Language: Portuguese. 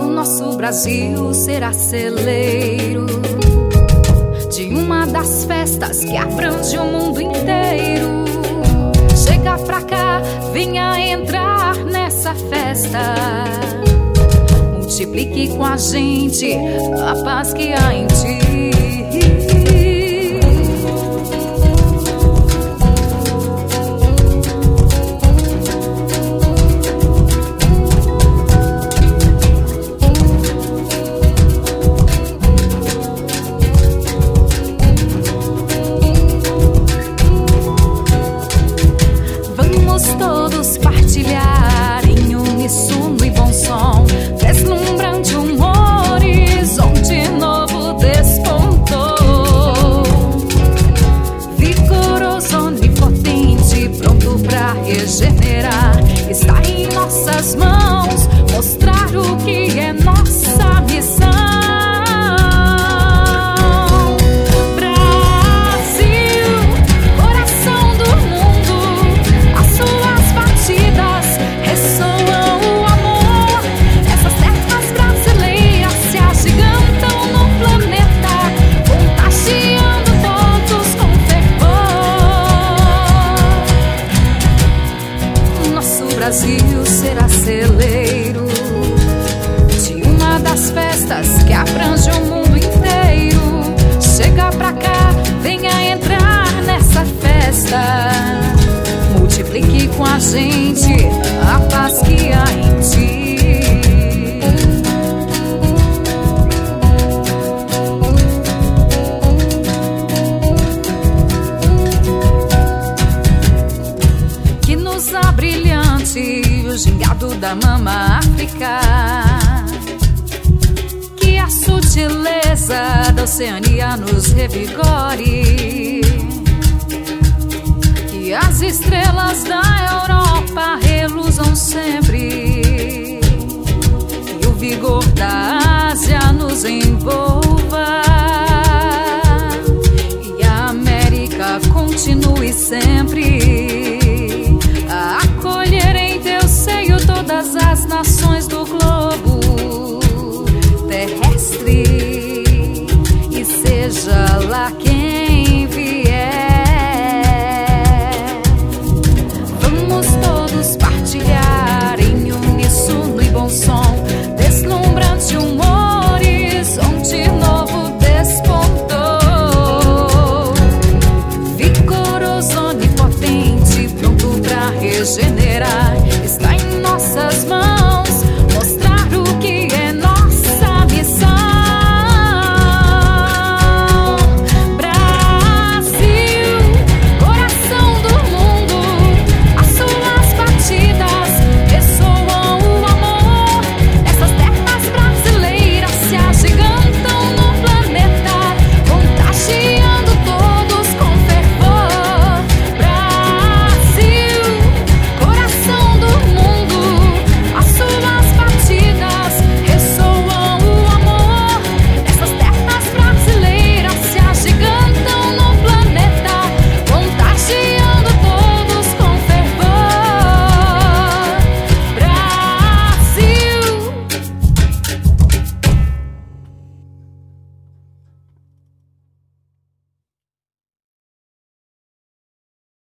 O nosso Brasil será celeiro de uma das festas que abrange o mundo inteiro. Chega pra cá, venha entrar nessa festa. Multiplique com a gente a paz que há em ti. Regenerar, está em nossas mãos mostrar o que é nossa missão. Celeiro de uma das festas que abrange o mundo inteiro. Chega pra cá, venha entrar nessa festa. Multiplique com a gente gingado da mama África. Que a sutileza da Oceania nos revigore. Que as estrelas da Europa reluzam sempre. lá quem vier. Vamos todos partilhar em uníssono e bom som, deslumbrante um horizonte novo despontou. Vigoroso, onipotente, pronto pra regenerar.